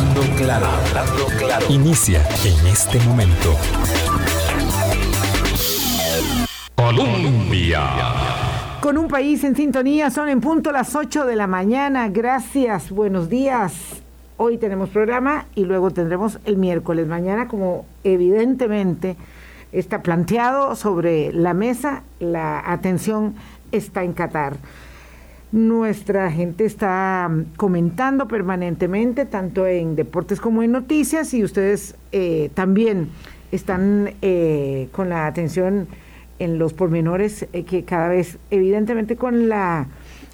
Hablando claro. Inicia en este momento. Colombia. Con un país en sintonía, son en punto las 8 de la mañana. Gracias, buenos días. Hoy tenemos programa y luego tendremos el miércoles. Mañana, como evidentemente está planteado sobre la mesa, la atención está en Qatar. Nuestra gente está mm, comentando permanentemente, tanto en deportes como en noticias, y ustedes eh, también están eh, con la atención en los pormenores eh, que cada vez, evidentemente, con la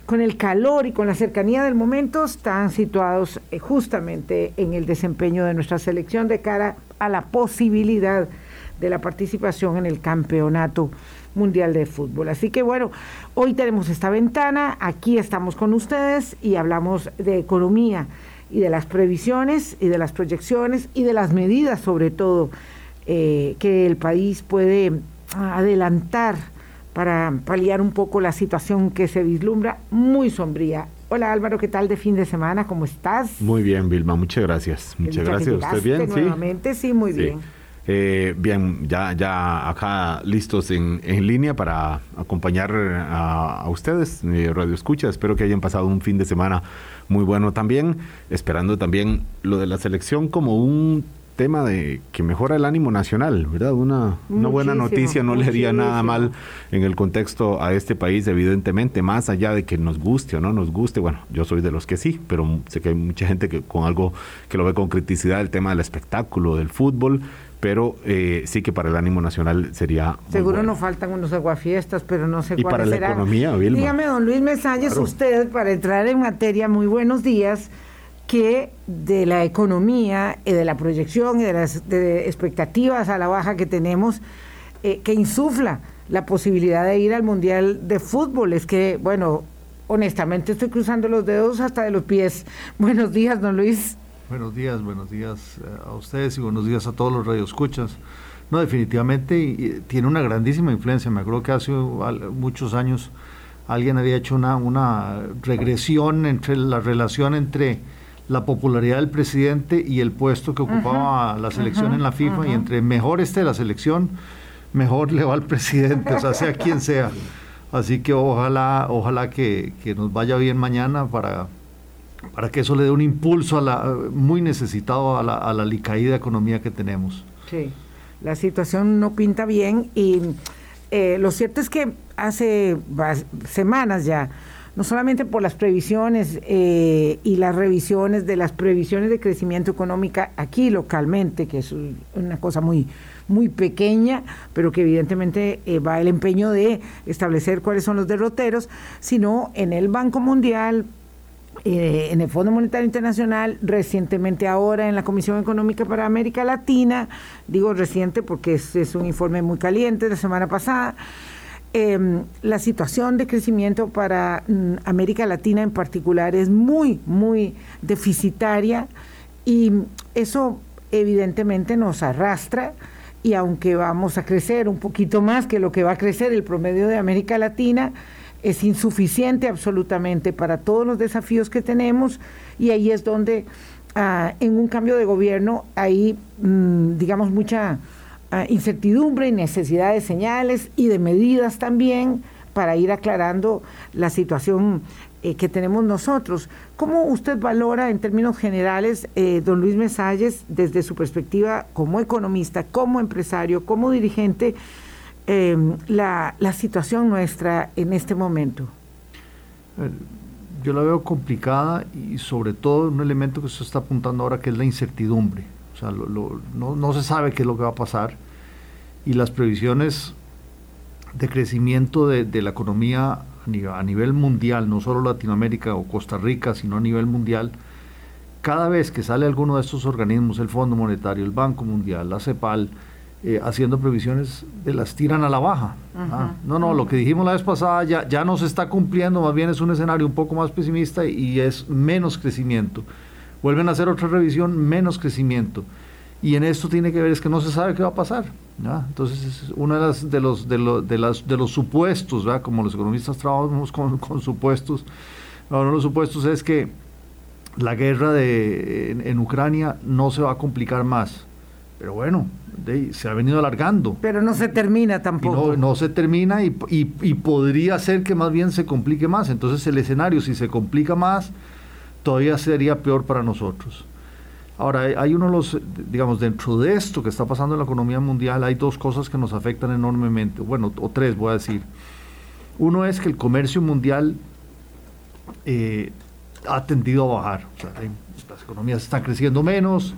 con el calor y con la cercanía del momento, están situados justamente en el desempeño de nuestra selección de cara a la posibilidad de la participación en el campeonato mundial de fútbol. Así que bueno, hoy tenemos esta ventana, aquí estamos con ustedes y hablamos de economía y de las previsiones y de las proyecciones y de las medidas sobre todo eh, que el país puede adelantar para paliar un poco la situación que se vislumbra muy sombría. Hola Álvaro, ¿qué tal de fin de semana? ¿Cómo estás? Muy bien, Vilma, muchas gracias. Muchas gracias. ¿Usted bien? Nuevamente, sí, muy bien. Eh, bien, ya, ya acá listos en, en línea para acompañar a, ustedes, eh, Radio Escucha. Espero que hayan pasado un fin de semana muy bueno también, esperando también lo de la selección como un tema de que mejora el ánimo nacional, ¿verdad? Una, una buena noticia no le haría nada mal en el contexto a este país, evidentemente, más allá de que nos guste o no nos guste. Bueno, yo soy de los que sí, pero sé que hay mucha gente que con algo que lo ve con criticidad, el tema del espectáculo, del fútbol pero eh, sí que para el ánimo nacional sería. Seguro nos faltan unos aguafiestas, pero no sé y para la economía, Vilma. Dígame, don Luis Mesalles, usted, para entrar en materia, muy buenos días, que de la economía y de la proyección y de las expectativas a la baja que tenemos, eh, que insufla la posibilidad de ir al Mundial de Fútbol. Es que, bueno, honestamente estoy cruzando los dedos hasta de los pies. Buenos días, don Luis. Buenos días, buenos días eh, a ustedes y buenos días a todos los radioescuchas. No, definitivamente tiene una grandísima influencia. Me acuerdo que hace muchos años alguien había hecho una, una regresión entre la relación entre la popularidad del presidente y el puesto que ocupaba la selección en la FIFA y entre mejor esté la selección, mejor le va al presidente, o sea, sea quien sea. Así que ojalá, ojalá que, que nos vaya bien mañana para para que eso le dé un impulso a la, muy necesitado a la, a la licaída economía que tenemos. Sí, la situación no pinta bien y eh, lo cierto es que hace semanas ya, no solamente por las previsiones eh, y las revisiones de las previsiones de crecimiento económico aquí localmente, que es una cosa muy, muy pequeña, pero que evidentemente eh, va el empeño de establecer cuáles son los derroteros, sino en el Banco Mundial, eh, en el Fondo Monetario Internacional, recientemente ahora en la Comisión Económica para América Latina, digo reciente porque es, un informe muy caliente de la semana pasada, em, la situación de crecimiento para mm, América Latina en particular es muy, muy deficitaria y eso evidentemente nos arrastra y aunque vamos a crecer un poquito más que lo que va a crecer el promedio de América Latina, es insuficiente absolutamente para todos los desafíos que tenemos y ahí es donde ah, en un cambio de gobierno hay, mm, digamos, mucha ah, incertidumbre y necesidad de señales y de medidas también para ir aclarando la situación eh, que tenemos nosotros. ¿Cómo usted valora en términos generales, eh, don Luis Mesalles, desde su perspectiva como economista, como empresario, como dirigente, Em, la, la, situación nuestra en este momento? Eh, yo la veo complicada y sobre todo un elemento que se está apuntando ahora que es la incertidumbre. O sea, no, no, se sabe qué es lo que va a pasar y las previsiones de crecimiento de, de la economía a nivel, a nivel, mundial, no solo Latinoamérica o Costa Rica, sino a nivel mundial, cada vez que sale alguno de estos organismos, el Fondo Monetario, el Banco Mundial, la CEPAL, eh, haciendo previsiones de las tiran a la baja. Ah, no, no, lo que dijimos la vez pasada ya, ya no se está cumpliendo, más bien es un escenario un poco más pesimista y es menos crecimiento. Vuelven a hacer otra revisión, menos crecimiento. Y en esto tiene que ver es que no se sabe qué va a pasar. Entonces, es uno de, las, de, los, de, los, de, las, de los supuestos, como los economistas trabajamos con, con supuestos, uno de los supuestos es que la guerra de, en, Ucrania no se va a complicar más. Pero bueno, se ha venido alargando. Pero no se termina tampoco. No, no, se termina y, y, podría ser que más bien se complique más. Entonces el escenario, si se complica más, todavía sería peor para nosotros. Ahora, hay uno de los, digamos, dentro de esto que está pasando en la economía mundial, hay dos cosas que nos afectan enormemente, bueno, o tres voy a decir. Uno es que el comercio mundial eh, ha tendido a bajar. las economías están creciendo menos,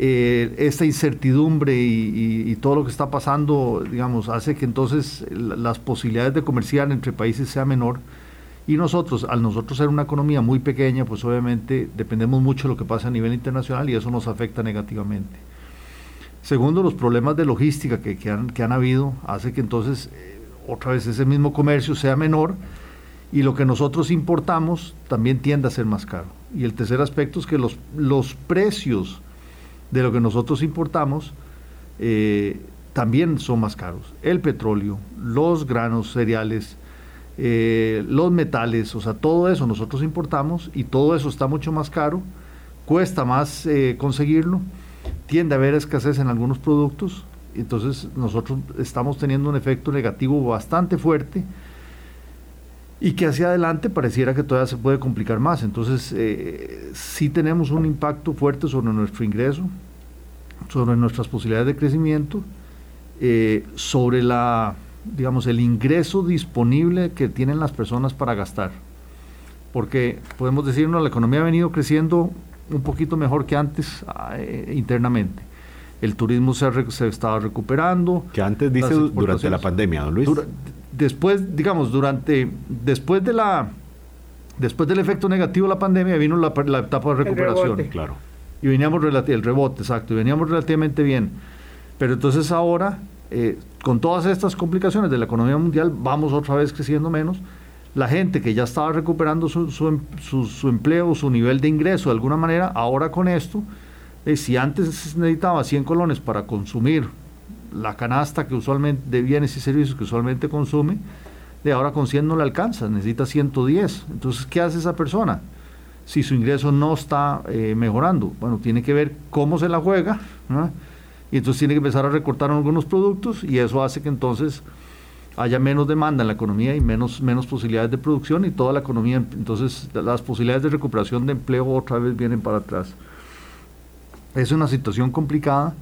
eh, esta incertidumbre y, todo lo que está pasando, digamos, hace que entonces las posibilidades de comerciar entre países sea menor. Y nosotros, al nosotros ser una economía muy pequeña, pues obviamente dependemos mucho de lo que pasa a nivel internacional y eso nos afecta negativamente. Segundo, los problemas de logística que, que, han, que han, habido hace que entonces eh, otra vez ese mismo comercio sea menor y lo que nosotros importamos también tiende a ser más caro. Y el tercer aspecto es que los, los precios de lo que nosotros importamos eh, también son más caros. El petróleo, los granos cereales, eh, los metales, o sea, todo eso nosotros importamos y todo eso está mucho más caro, cuesta más eh, conseguirlo, tiende a haber escasez en algunos productos, entonces nosotros estamos teniendo un efecto negativo bastante fuerte y que hacia adelante pareciera que todavía se puede complicar más. Entonces, eh, sí tenemos un impacto fuerte sobre nuestro ingreso, sobre nuestras posibilidades de crecimiento, eh, sobre la, digamos, el ingreso disponible que tienen las personas para gastar. Porque podemos decirnos, la economía ha venido creciendo un poquito mejor que antes eh, internamente. El turismo se, se estaba recuperando. Que antes dice durante la pandemia, don Luis después, digamos, durante, después de la, después del efecto negativo de la pandemia vino la, etapa de recuperación. Claro. Y veníamos, el rebote, exacto, y veníamos relativamente bien. Pero entonces ahora, eh, con todas estas complicaciones de la economía mundial, vamos otra vez creciendo menos. La gente que ya estaba recuperando su, su, em, su, empleo, su nivel de ingreso de alguna manera, ahora con esto, eh, si antes necesitaba 100 colones para consumir la canasta que usualmente de bienes y servicios que usualmente consume, de ahora con 100 no le alcanza, necesita 110. Entonces, ¿qué hace esa persona? Si su ingreso no está eh, mejorando, bueno, tiene que ver cómo se la juega, y entonces tiene que empezar a recortar algunos productos y eso hace que entonces haya menos demanda en la economía y menos, menos posibilidades de producción y toda la economía, entonces las posibilidades de recuperación de empleo otra vez vienen para atrás. Es una situación complicada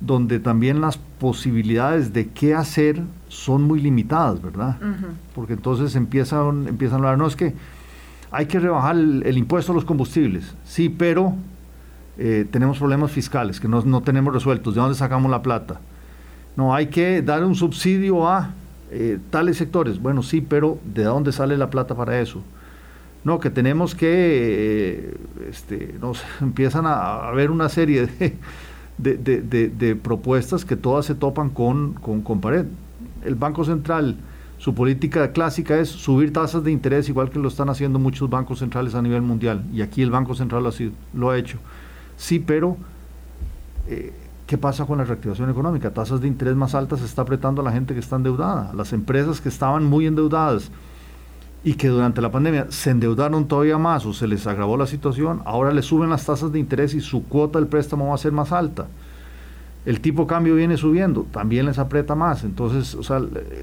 donde también las posibilidades de qué hacer son muy limitadas, ¿verdad? Porque entonces empiezan, empiezan a hablar, no es que hay que rebajar el, impuesto a los combustibles, sí, pero eh, tenemos problemas fiscales que no, tenemos resueltos, ¿de dónde sacamos la plata? No, hay que dar un subsidio a eh, tales sectores, bueno, sí, pero ¿de dónde sale la plata para eso? No, que tenemos que, eh, este, nos empiezan a haber una serie de de, de, de, propuestas que todas se topan con, con, pared. El Banco Central, su política clásica es subir tasas de interés, igual que lo están haciendo muchos bancos centrales a nivel mundial, y aquí el Banco Central lo ha, lo ha hecho. Sí, pero eh, ¿qué pasa con la reactivación económica? Tasas de interés más altas está apretando a la gente que está endeudada, las empresas que estaban muy endeudadas y que durante la pandemia se endeudaron todavía más o se les agravó la situación, ahora le suben las tasas de interés y su cuota del préstamo va a ser más alta. El tipo cambio viene subiendo, también les aprieta más. Entonces, o sea,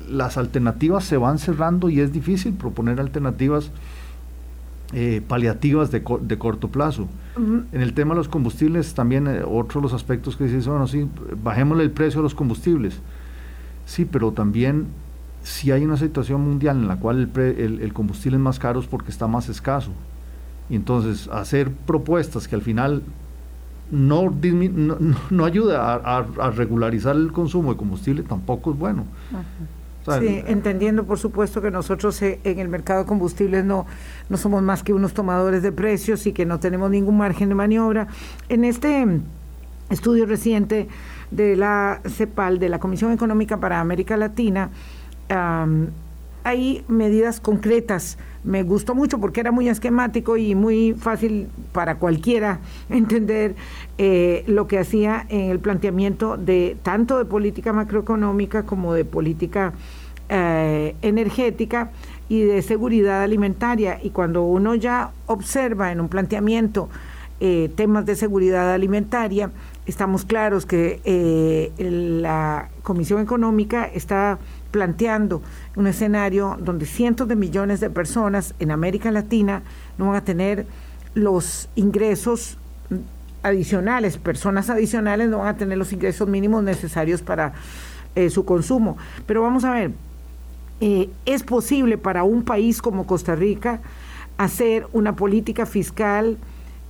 las alternativas se van cerrando y es difícil proponer alternativas eh, paliativas de, de, corto plazo. En el tema de los combustibles, también eh, otro de los aspectos que dice, bueno, sí, bajémosle el precio a los combustibles. Sí, pero también si hay una situación mundial en la cual el, combustible es más caro es porque está más escaso. Y entonces hacer propuestas que al final no, no, ayuda a, regularizar el consumo de combustible tampoco es bueno. sí, entendiendo por supuesto que nosotros eh, en el mercado de combustibles no, no somos más que unos tomadores de precios y que no tenemos ningún margen de maniobra. En este estudio reciente de la CEPAL, de la Comisión Económica para América Latina, hay medidas concretas. Me gustó mucho porque era muy esquemático y muy fácil para cualquiera entender eh, lo que hacía en el planteamiento de tanto de política macroeconómica como de política eh, energética y de seguridad alimentaria. Y cuando uno ya observa en un planteamiento eh, temas de seguridad alimentaria, estamos claros que la Comisión Económica está planteando un escenario donde cientos de millones de personas en América Latina no van a tener los ingresos adicionales, personas adicionales no van a tener los ingresos mínimos necesarios para eh, su consumo. Pero vamos a ver, eh, es posible para un país como Costa Rica hacer una política fiscal,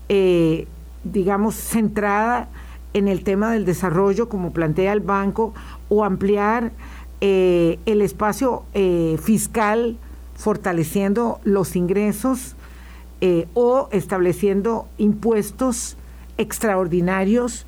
eh, digamos, centrada en el tema del desarrollo, como plantea el banco, o ampliar el espacio fiscal fortaleciendo los ingresos o estableciendo impuestos extraordinarios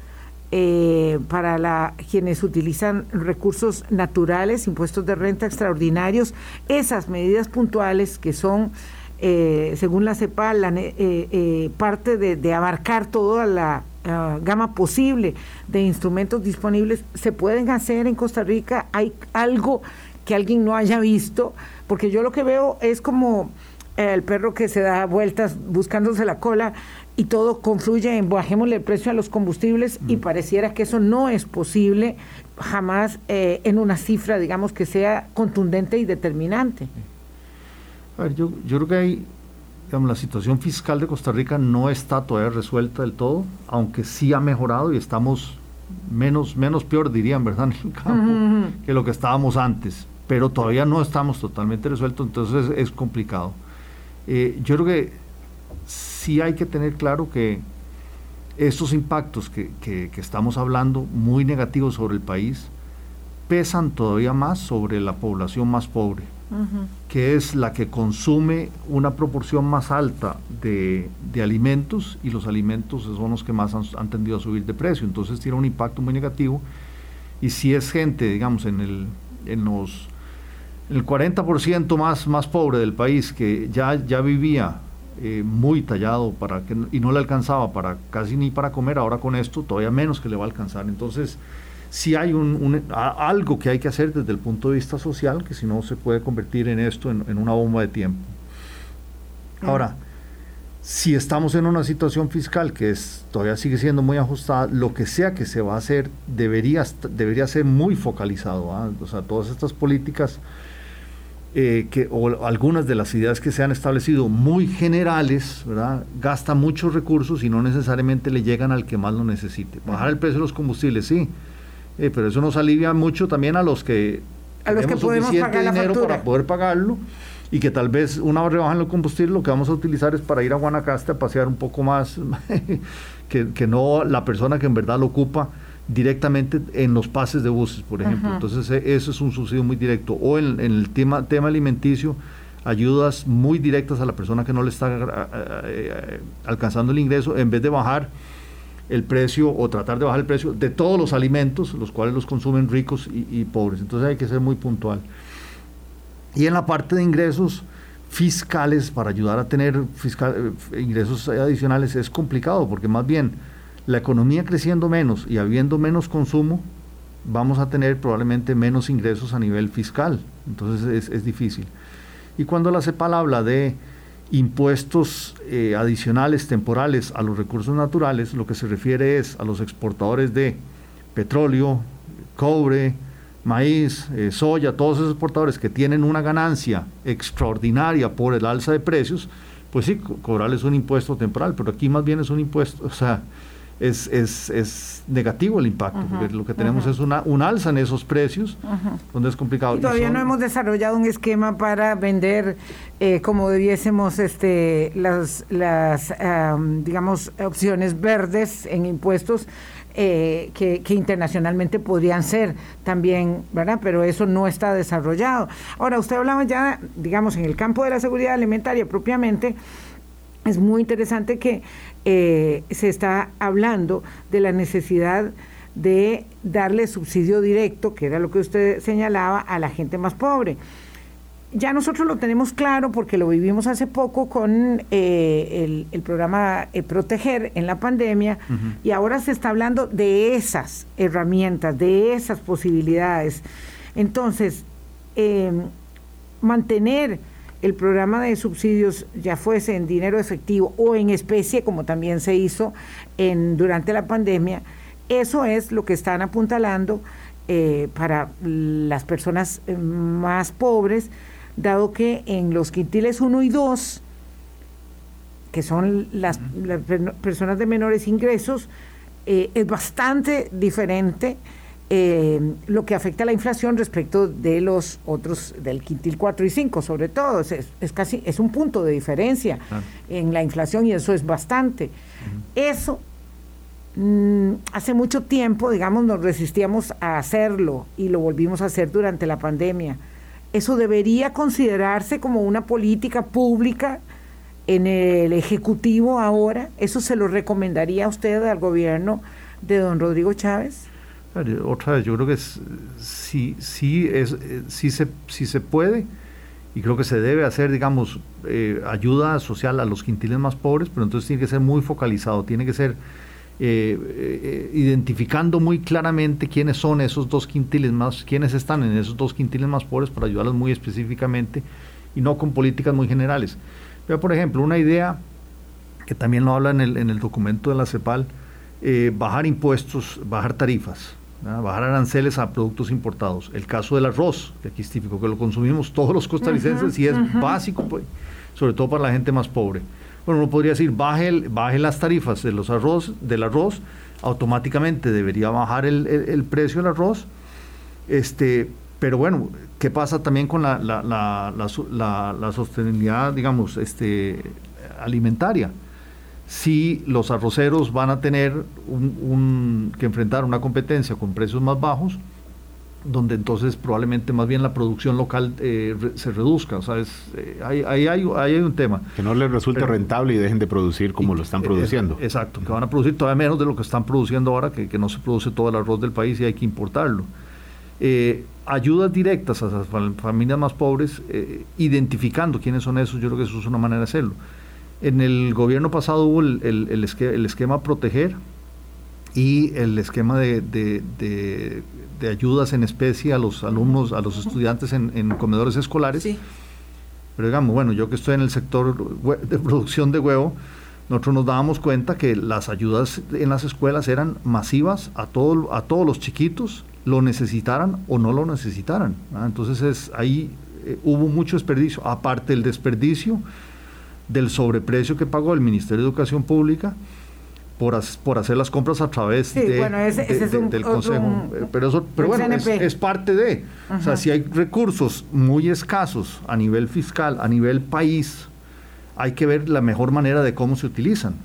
eh, para quienes utilizan recursos naturales, impuestos de renta extraordinarios, esas medidas puntuales que son, eh, según la CEPAL, eh, parte de, abarcar toda la ah, gama posible de instrumentos disponibles, se pueden hacer en Costa Rica. Hay algo que alguien no haya visto, porque yo lo que veo es como el perro que se da vueltas buscándose la cola y todo confluye en bajémosle el precio a los combustibles y pareciera que eso no es posible jamás eh, en una cifra, digamos, que sea contundente y determinante. A ver, yo, yo creo que hay, digamos, la situación fiscal de Costa Rica no está todavía resuelta del todo, aunque sí ha mejorado y estamos menos, menos peor, dirían, ¿verdad?, en el campo, que lo que estábamos antes, pero todavía no estamos totalmente resueltos, entonces es, complicado. Eh, yo creo que sí hay que tener claro que estos impactos que, estamos hablando, muy negativos sobre el país, pesan todavía más sobre la población más pobre, que es la que consume una proporción más alta de, alimentos y los alimentos son los que más han, tendido a subir de precio. Entonces tiene un impacto muy negativo. Y si es gente, digamos, en el, en los, el 40% más, más pobre del país que ya, ya vivía eh, muy tallado para que, y no le alcanzaba para casi ni para comer, ahora con esto todavía menos que le va a alcanzar. Entonces, si hay un, algo que hay que hacer desde el punto de vista social, que si no se puede convertir en esto en, una bomba de tiempo. Ahora, si estamos en una situación fiscal que es, todavía sigue siendo muy ajustada, lo que sea que se va a hacer debería, debería ser muy focalizado. ¿ah? O sea, todas estas políticas eh, que, o algunas de las ideas que se han establecido muy generales, ¿verdad? Gasta muchos recursos y no necesariamente le llegan al que más lo necesite. Bajar el precio de los combustibles, sí, eh, pero eso nos alivia mucho también a los que a los que podemos pagar dinero para poder pagarlo y que tal vez una vez rebajan el combustible lo que vamos a utilizar es para ir a Guanacaste a pasear un poco más que, que no la persona que en verdad lo ocupa directamente en los pases de buses, por ejemplo. Entonces, e, eso es un subsidio muy directo. O en, el tema, tema alimenticio, ayudas muy directas a la persona que no le está eh, alcanzando el ingreso, en vez de bajar el precio o tratar de bajar el precio de todos los alimentos, los cuales los consumen ricos y, pobres. Entonces hay que ser muy puntual. Y en la parte de ingresos fiscales, para ayudar a tener fiscal, eh, ingresos adicionales, es complicado, porque más bien la economía creciendo menos y habiendo menos consumo, vamos a tener probablemente menos ingresos a nivel fiscal. Entonces es, difícil. Y cuando la CEPAL habla de impuestos eh, adicionales temporales a los recursos naturales, lo que se refiere es a los exportadores de petróleo, cobre, maíz, eh, soya, todos esos exportadores que tienen una ganancia extraordinaria por el alza de precios, pues sí, cobrarles un impuesto temporal, pero aquí más bien es un impuesto, o sea, es, es, es negativo el impacto, porque lo que tenemos es una, un alza en esos precios, donde es complicado. Y todavía no hemos desarrollado un esquema para vender eh, como debiésemos este, las, las digamos, opciones verdes en impuestos. Eh, que, que, internacionalmente podrían ser también, ¿verdad? Pero eso no está desarrollado. Ahora, usted hablaba ya, digamos, en el campo de la seguridad alimentaria propiamente, es muy interesante que eh, se está hablando de la necesidad de darle subsidio directo, que era lo que usted señalaba, a la gente más pobre. Ya nosotros lo tenemos claro porque lo vivimos hace poco con eh, el, programa eh, Proteger en la pandemia y ahora se está hablando de esas herramientas, de esas posibilidades. Entonces, mantener el programa de subsidios, ya fuese en dinero efectivo o en especie, como también se hizo en, durante la pandemia, eso es lo que están apuntalando eh, para las personas eh, más pobres, dado que en los quintiles 1 y 2, que son las, personas de menores ingresos, eh, es bastante diferente lo que afecta a la inflación respecto de los otros del quintil 4 y 5, sobre todo. Es, casi, es un punto de diferencia en la inflación y eso es bastante. Eso Mm, hace mucho tiempo, digamos, nos resistíamos a hacerlo y lo volvimos a hacer durante la pandemia. ¿Eso debería considerarse como una política pública en el Ejecutivo ahora? ¿Eso se lo recomendaría a usted al gobierno de don Rodrigo Chávez? Otra vez, yo creo que sí, sí, es, eh, sí, se, sí se puede y creo que se debe hacer, digamos, eh, ayuda social a los quintiles más pobres, pero entonces tiene que ser muy focalizado, tiene que ser eh, identificando muy claramente quiénes son esos dos quintiles más, quiénes están en esos dos quintiles más pobres para ayudarlos muy específicamente y no con políticas muy generales. Vea, por ejemplo, una idea que también lo habla en el, en el documento de la CEPAL, bajar impuestos, bajar tarifas, bajar aranceles a productos importados. El caso del arroz, que aquí es típico, que lo consumimos todos los costarricenses y es básico, pues, sobre todo para la gente más pobre bueno, uno podría decir, baje, baje las tarifas de los arroz, del arroz, automáticamente debería bajar el, precio del arroz. Este, pero bueno, ¿qué pasa también con la, la, sostenibilidad, digamos, este, alimentaria? Si los arroceros van a tener que enfrentar una competencia con precios más bajos, donde entonces probablemente más bien la producción local eh, se reduzca. O sea, eh, ahí, hay, hay, un tema. Que no les resulte rentable y dejen de producir como lo están eh, produciendo. exacto, que van a producir todavía menos de lo que están produciendo ahora, que, que no se produce todo el arroz del país y hay que importarlo. ayudas directas a las familias más pobres, identificando quiénes son esos, yo creo que eso es una manera de hacerlo. En el gobierno pasado hubo el, el, el, el esquema Proteger, y el esquema de, de, ayudas en especie a los alumnos, a los estudiantes en, comedores escolares. Pero digamos, bueno, yo que estoy en el sector de producción de huevo, nosotros nos dábamos cuenta que las ayudas en las escuelas eran masivas a, todo, a todos los chiquitos, lo necesitaran o no lo necesitaran. Entonces es, ahí eh, hubo mucho desperdicio, aparte del desperdicio del sobreprecio que pagó el Ministerio de Educación Pública por, por hacer las compras a través de, del Consejo. Eh, pero eso, pero bueno, es, parte de. O sea, si hay recursos muy escasos a nivel fiscal, a nivel país, hay que ver la mejor manera de cómo se utilizan.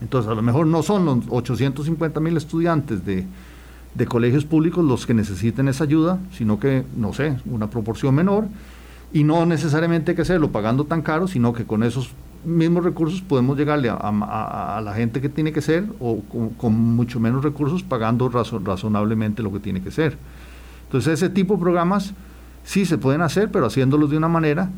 Entonces, a lo mejor no son los 850 mil estudiantes de, de colegios públicos los que necesiten esa ayuda, sino que, no sé, una proporción menor. Y no necesariamente hay que hacerlo pagando tan caro, sino que con esos mismos recursos podemos llegarle a, la gente que tiene que ser o con, mucho menos recursos pagando razonablemente lo que tiene que ser. Entonces ese tipo de programas sí se pueden hacer, pero haciéndolos de una manera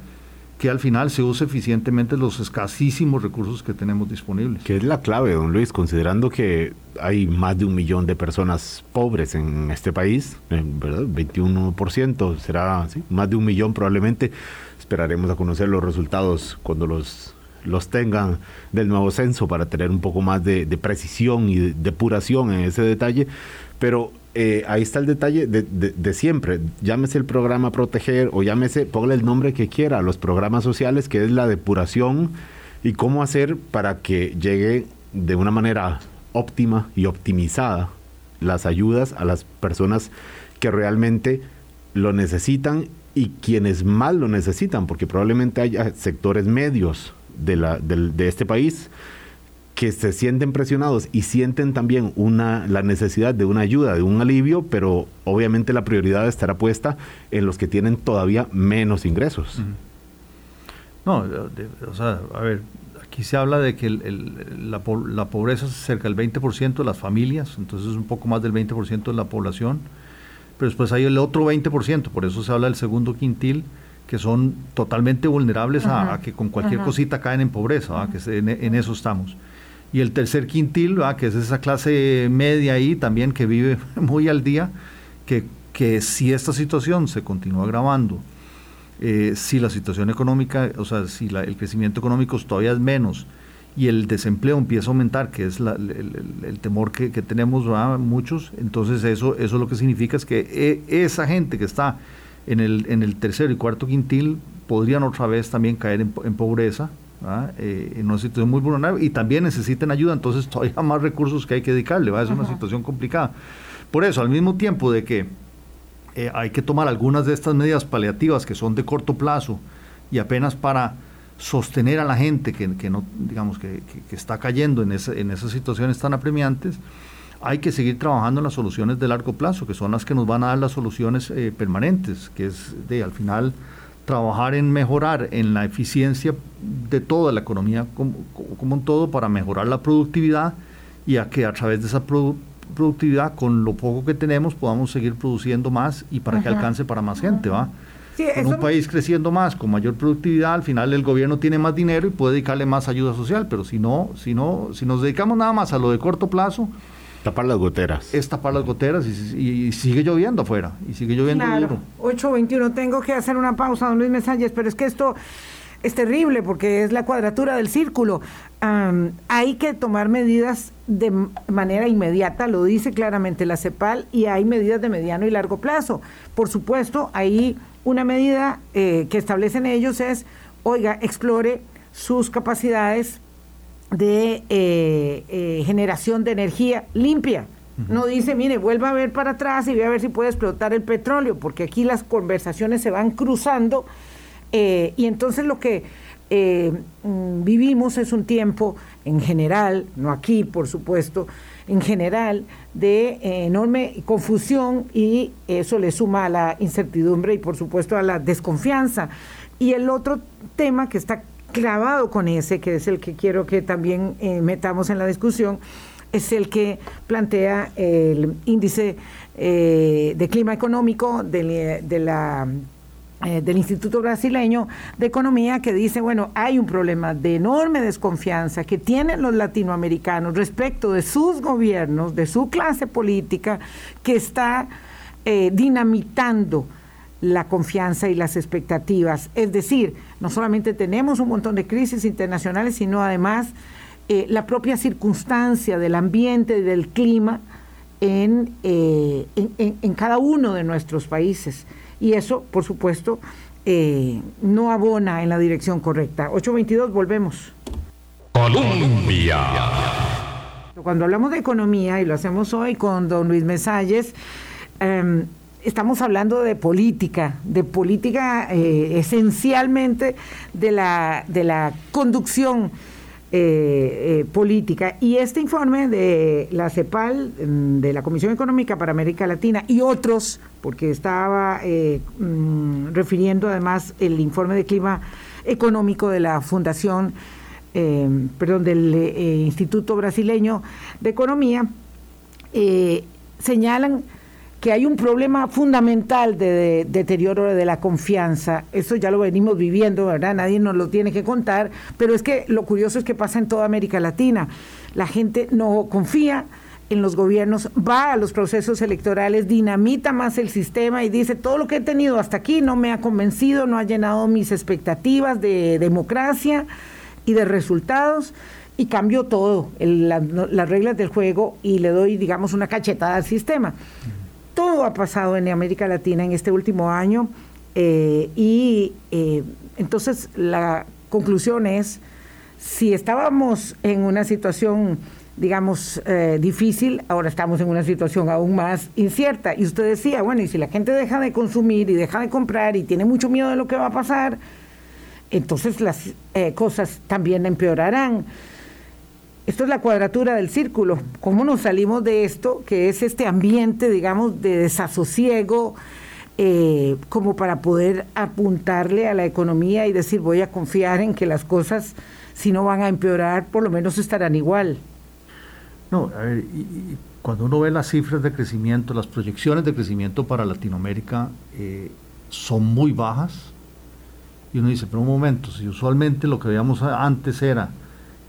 que al final se use eficientemente los escasísimos recursos que tenemos disponibles. Que es la clave, don Luis, considerando que hay más de un millón de personas pobres en este país, ¿verdad? 21%, será más de un millón probablemente. Esperaremos a conocer los resultados cuando los los tengan del nuevo censo para tener un poco más de, precisión y de depuración en ese detalle. Pero eh, ahí está el detalle de, siempre. Llámese el programa Proteger o llámese, póngale el nombre que quiera los programas sociales, que es la depuración y cómo hacer para que llegue de una manera óptima y optimizada las ayudas a las personas que realmente lo necesitan y quienes más lo necesitan, porque probablemente haya sectores medios de, la, de, este país que se sienten presionados y sienten también una, la necesidad de una ayuda, de un alivio, pero obviamente la prioridad estará puesta en los que tienen todavía menos ingresos. No, o sea, a ver, aquí se habla de que el, la, la, pobreza es cerca del 20% de las familias, entonces es un poco más del 20% de la población, pero después hay el otro 20%, por eso se habla del segundo quintil, que son totalmente vulnerables a, que con cualquier cosita caen en pobreza, que en, eso estamos. Y el tercer quintil, que es esa clase media ahí también que vive muy al día, que, que si esta situación se continúa agravando, eh, si la situación económica, o sea, si el crecimiento económico todavía es menos y el desempleo empieza a aumentar, que es el, temor que, tenemos muchos, entonces eso, eso lo que significa es que e, esa gente que está en el, en el tercero y cuarto quintil podrían otra vez también caer en, pobreza, eh, en una situación muy vulnerable y también necesitan ayuda, entonces todavía más recursos que hay que dedicarle, ¿va? es una situación complicada. Por eso, al mismo tiempo de que eh, hay que tomar algunas de estas medidas paliativas que son de corto plazo y apenas para sostener a la gente que, no, digamos, que, está cayendo en, en esas situaciones tan apremiantes, hay que seguir trabajando en las soluciones de largo plazo, que son las que nos van a dar las soluciones eh, permanentes, que es de al final trabajar en mejorar en la eficiencia de toda la economía como, un todo para mejorar la productividad y a que a través de esa productividad con lo poco que tenemos podamos seguir produciendo más y para que alcance para más gente, ¿va? en un país creciendo más, con mayor productividad, al final el gobierno tiene más dinero y puede dedicarle más ayuda social, pero si no, si no, si nos dedicamos nada más a lo de corto plazo, Tapar las goteras. Es tapar las goteras y, sigue lloviendo afuera. Y sigue lloviendo claro. duro. 8.21, tengo que hacer una pausa, don Luis Mesalles, pero es que esto es terrible porque es la cuadratura del círculo. hay que tomar medidas de manera inmediata, lo dice claramente la CEPAL, y hay medidas de mediano y largo plazo. Por supuesto, ahí una medida eh, que establecen ellos es, oiga, explore sus capacidades de eh, eh, generación de energía limpia. No dice, mire, vuelva a ver para atrás y voy a ver si puede explotar el petróleo, porque aquí las conversaciones se van cruzando eh, y entonces lo que mm, vivimos es un tiempo en general, no aquí por supuesto, en general de enorme confusión y eso le suma a la incertidumbre y por supuesto a la desconfianza. Y el otro tema que está clavado con ese, que es el que quiero que también eh, metamos en la discusión, es el que plantea el índice eh, de clima económico eh, del Instituto Brasileño de Economía que dice, bueno, hay un problema de enorme desconfianza que tienen los latinoamericanos respecto de sus gobiernos, de su clase política, que está dinamitando la confianza y las expectativas. Es decir, no solamente tenemos un montón de crisis internacionales, sino además eh, la propia circunstancia del ambiente y del clima en, eh, en, cada uno de nuestros países. Y eso, por supuesto, eh, no abona en la dirección correcta. 822, volvemos. Colombia. Cuando hablamos de economía, y lo hacemos hoy con don Luis Mesalles, em, estamos hablando de política, de política eh, esencialmente de la, de la conducción eh, eh, política. Y este informe de la CEPAL, mm, de la Comisión Económica para América Latina y otros, porque estaba mm, refiriendo además el informe de clima económico de la Fundación, perdón, del Instituto Brasileño de Economía, señalan que hay un problema fundamental de, deterioro de la confianza. Eso ya lo venimos viviendo, ¿verdad? Nadie nos lo tiene que contar, pero es que lo curioso es que pasa en toda América Latina. La gente no confía en los gobiernos, va a los procesos electorales, dinamita más el sistema y dice, todo lo que he tenido hasta aquí no me ha convencido, no ha llenado mis expectativas de democracia y de resultados y cambio todo, las reglas del juego y le doy, digamos, una cachetada al sistema todo ha pasado en América Latina en este último año eh, y eh, entonces la conclusión es, si estábamos en una situación, digamos, eh, difícil, ahora estamos en una situación aún más incierta. Y usted decía, bueno, y si la gente deja de consumir y deja de comprar y tiene mucho miedo de lo que va a pasar, entonces las cosas también empeorarán. Esto es la cuadratura del círculo. ¿Cómo nos salimos de esto, que es este ambiente, digamos, de desasosiego, eh, como para poder apuntarle a la economía y decir, voy a confiar en que las cosas, si no van a empeorar, por lo menos estarán igual? No, a ver, cuando uno ve las cifras de crecimiento, las proyecciones de crecimiento para Latinoamérica eh, son muy bajas, y uno dice, pero un momento, si usualmente lo que veíamos antes era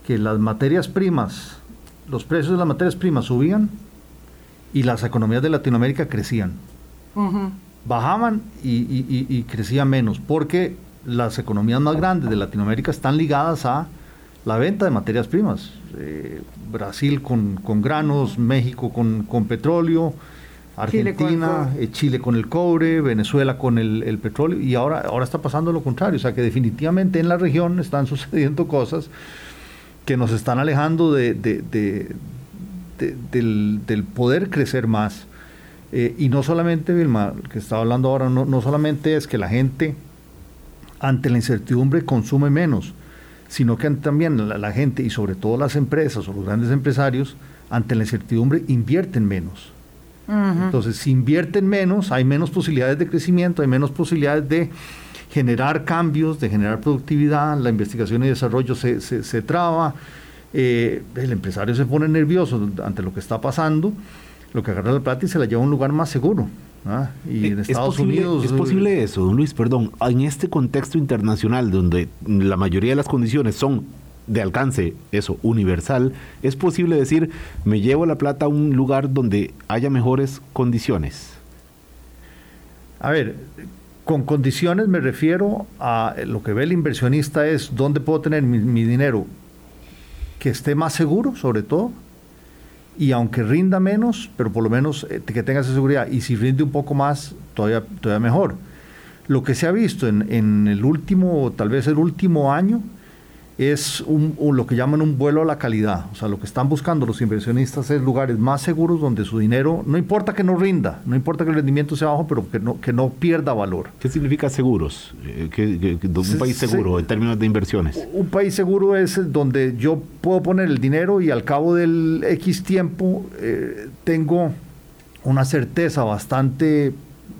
que las materias primas, los precios de las materias primas subían y las economías de Latinoamérica crecían. bajaban y, crecían menos, porque las economías más grandes de Latinoamérica están ligadas a la venta de materias primas. Eh, Brasil con, granos, México con, petróleo, Argentina, Chile con, eh, Chile con, el cobre, Venezuela con el, petróleo, y ahora, ahora está pasando lo contrario, o sea que definitivamente en la región están sucediendo cosas que nos están alejando de, del, poder crecer más. Eh, y no solamente, Vilma, que estaba hablando ahora, no, no solamente es que la gente ante la incertidumbre consume menos, sino que también la, gente y sobre todo las empresas o los grandes empresarios ante la incertidumbre invierten menos. Entonces, si invierten menos, hay menos posibilidades de crecimiento, hay menos posibilidades de generar cambios, de generar productividad, la investigación y desarrollo se, se, traba, eh, el empresario se pone nervioso ante lo que está pasando, lo que agarra la plata y se la lleva a un lugar más seguro. ¿ah? Y en Estados Unidos... ¿Es posible eso, don Luis? Perdón, en este contexto internacional donde la mayoría de las condiciones son de alcance, eso, universal, es posible decir, me llevo la plata a un lugar donde haya mejores condiciones. A ver, con condiciones me refiero a lo que ve el inversionista es dónde puedo tener mi dinero que esté más seguro, sobre todo, y aunque rinda menos, pero por lo menos eh, que tenga esa seguridad, y si rinde un poco más, todavía, todavía mejor. Lo que se ha visto en, en el último, tal vez el último año, es un, lo que llaman un vuelo a la calidad. O sea, lo que están buscando los inversionistas es lugares más seguros donde su dinero, no importa que no rinda, no importa que el rendimiento sea bajo, pero que no, que no pierda valor. ¿Qué significa seguros? Eh, ¿Qué, un país seguro en términos de inversiones? Un país seguro es donde yo puedo poner el dinero y al cabo del X tiempo eh, tengo una certeza bastante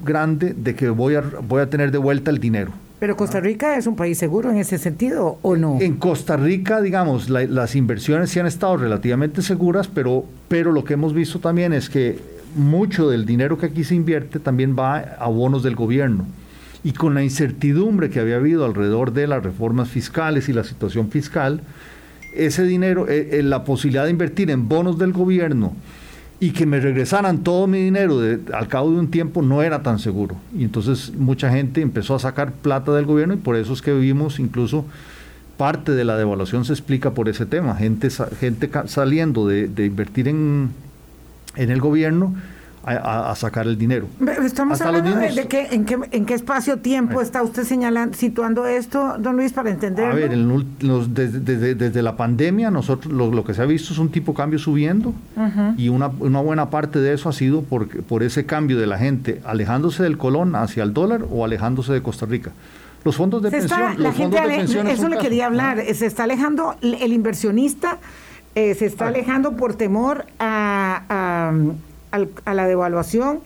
grande de que voy a, voy a tener de vuelta el dinero. Pero Costa Rica es un país seguro en ese sentido, ¿o no? En Costa Rica, digamos, las inversiones sí han estado relativamente seguras, pero, pero lo que hemos visto también es que mucho del dinero que aquí se invierte también va a bonos del gobierno. Y con la incertidumbre que había habido alrededor de las reformas fiscales y la situación fiscal, ese dinero, eh, eh, la posibilidad de invertir en bonos del gobierno, y que me regresaran todo mi dinero al cabo de un tiempo no era tan seguro. Y entonces mucha gente empezó a sacar plata del gobierno y por eso es que vivimos incluso parte de la devaluación se explica por ese tema. Gente, gente saliendo de, de invertir en, en el gobierno a, sacar el dinero. Estamos hablando de, qué, en, qué, en qué espacio-tiempo está usted señalando, situando esto, don Luis, para entenderlo. A ver, desde, la pandemia nosotros lo, que se ha visto es un tipo de cambio subiendo y una, una, buena parte de eso ha sido por, por ese cambio de la gente alejándose del colón hacia el dólar o alejándose de Costa Rica. Los fondos de pensión, los fondos de pensiones eso le quería hablar, se está alejando el inversionista, eh, se está alejando por temor a a la devaluación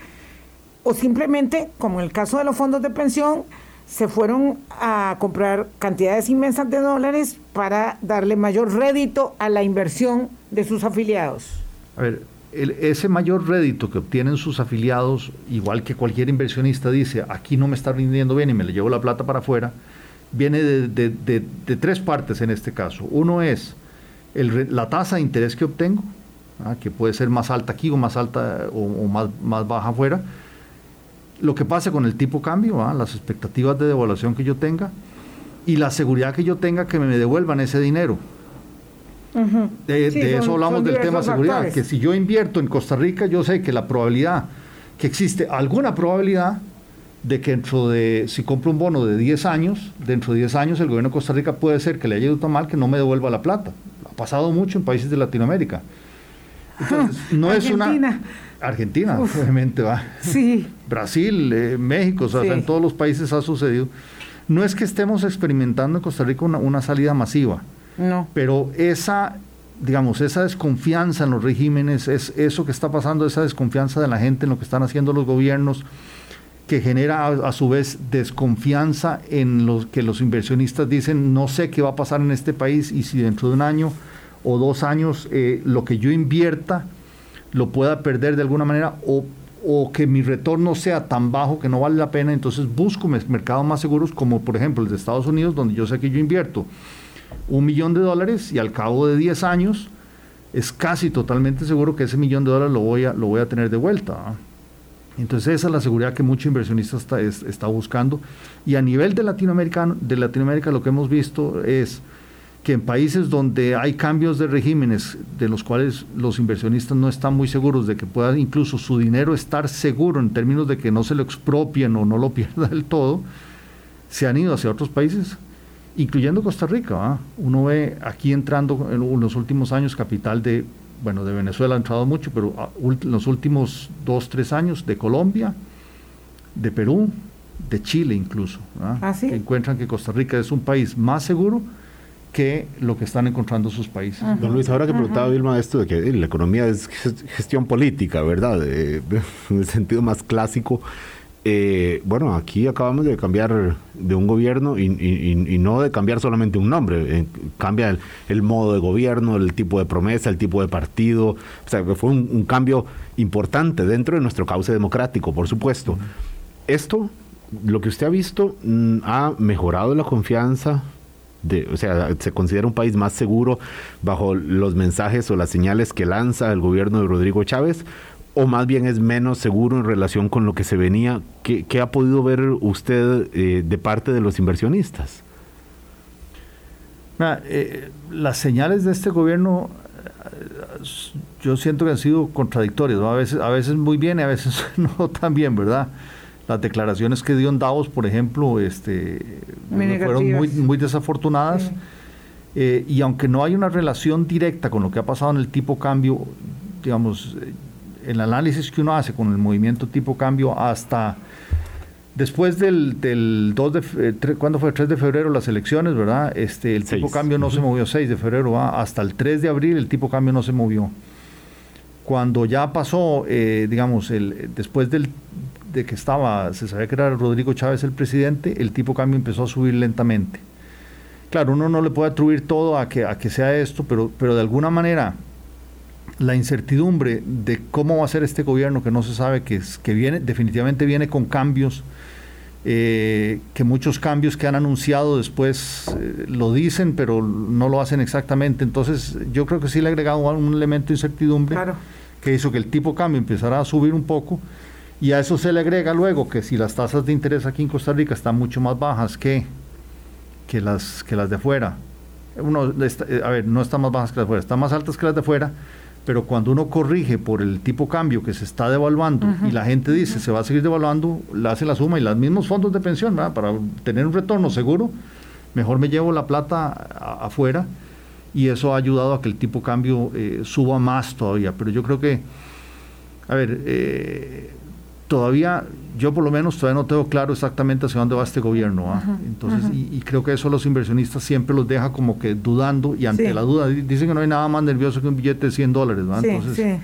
o simplemente, como en el caso de los fondos de pensión, se fueron a comprar cantidades inmensas de dólares para darle mayor rédito a la inversión de sus afiliados. A ver, ese mayor rédito que obtienen sus afiliados, igual que cualquier inversionista dice, aquí no me está rindiendo bien y me le llevo la plata para afuera, viene de, tres partes en este caso. Uno es la tasa de interés que obtengo, ¿ah? que puede ser más alta aquí o más alta o, más, más, baja afuera. Lo que pasa con el tipo cambio, ¿ah? las expectativas de devaluación que yo tenga y la seguridad que yo tenga que me devuelvan ese dinero. De, eso hablamos del tema seguridad, que si yo invierto en Costa Rica, yo sé que la probabilidad, que existe alguna probabilidad de que dentro de, si compro un bono de 10 años, dentro de 10 años el gobierno de Costa Rica puede ser que le haya ido tan mal que no me devuelva la plata. Ha pasado mucho en países de Latinoamérica no es una. Argentina, obviamente va. Sí. Brasil, eh, México, o sea, en todos los países ha sucedido. No es que estemos experimentando en Costa Rica una, salida masiva. No. Pero esa, digamos, esa desconfianza en los regímenes, es eso que está pasando, esa desconfianza de la gente en lo que están haciendo los gobiernos, que genera a, su vez desconfianza en los que los inversionistas dicen, no sé qué va a pasar en este país y si dentro de un año o dos años eh, lo que yo invierta lo pueda perder de alguna manera o, que mi retorno sea tan bajo que no vale la pena, entonces busco mercados más seguros como por ejemplo el de Estados Unidos, donde yo sé que yo invierto un millón de dólares y al cabo de 10 años es casi totalmente seguro que ese millón de dólares lo voy a, lo voy a tener de vuelta. Entonces esa es la seguridad que mucho inversionista está, está buscando. Y a nivel de Latinoamérica, de Latinoamérica lo que hemos visto es que en países donde hay cambios de regímenes de los cuales los inversionistas no están muy seguros de que pueda incluso su dinero estar seguro en términos de que no se lo expropien o no lo pierda del todo, se han ido hacia otros países, incluyendo Costa Rica. Uno ve aquí entrando en los últimos años capital de bueno, de Venezuela ha entrado mucho, pero ah, en los últimos dos, tres años de Colombia, de Perú, de Chile incluso, ¿Ah, encuentran que Costa Rica es un país más seguro que lo que están encontrando sus países. Don Luis, ahora que preguntaba Vilma esto de que la economía es gestión política, ¿verdad? en el sentido más clásico, eh, bueno, aquí acabamos de cambiar de un gobierno y, no de cambiar solamente un nombre, eh, cambia el, modo de gobierno, el tipo de promesa, el tipo de partido, o sea, fue un, cambio importante dentro de nuestro cauce democrático, por supuesto. Esto, lo que usted ha visto, mm, ha mejorado la confianza. O sea, se considera un país más seguro bajo los mensajes o las señales que lanza el gobierno de Rodrigo Chávez o más bien es menos seguro en relación con lo que se venía? ¿Qué, ha podido ver usted eh, de parte de los inversionistas? Eh, las señales de este gobierno yo siento que han sido contradictorias, a, veces, a veces muy bien y a veces no tan bien, ¿verdad? Las declaraciones que dio en Davos, por ejemplo, este, fueron muy, muy desafortunadas. y aunque no hay una relación directa con lo que ha pasado en el tipo cambio, digamos, el análisis que uno hace con el movimiento tipo cambio hasta después del, del 2 de, eh, ¿cuándo fue? El 3 de febrero las elecciones, ¿verdad? Este, el tipo cambio no se movió, 6 de febrero, hasta el 3 de abril el tipo cambio no se movió. Cuando ya pasó, eh, digamos, el, después del, de que estaba, se sabía que era Rodrigo Chávez el presidente, el tipo cambio empezó a subir lentamente. Claro, uno no le puede atribuir todo a que, a que sea esto, pero, pero de alguna manera la incertidumbre de cómo va a ser este gobierno que no se sabe, que, que viene, definitivamente viene con cambios, eh, que muchos cambios que han anunciado después eh, lo dicen, pero no lo hacen exactamente. Entonces, yo creo que sí le ha agregado un elemento de incertidumbre que hizo que el tipo cambio empezara a subir un poco. Y a eso se le agrega luego que si las tasas de interés aquí en Costa Rica están mucho más bajas que, que, las, que las de fuera, uno, a ver, no están más bajas que las de fuera, están más altas que las de fuera, pero cuando uno corrige por el tipo cambio que se está devaluando y la gente dice se va a seguir devaluando, le hace la suma y los mismos fondos de pensión, para tener un retorno seguro, mejor me llevo la plata afuera y eso ha ayudado a que el tipo cambio eh, suba más todavía. Pero yo creo que, a ver, eh, todavía, yo por lo menos todavía no tengo claro exactamente hacia dónde va este gobierno. ¿ah? Entonces, y, creo que eso los inversionistas siempre los deja como que dudando y ante la duda, dicen que no hay nada más nervioso que un billete de 100 dólares. Entonces,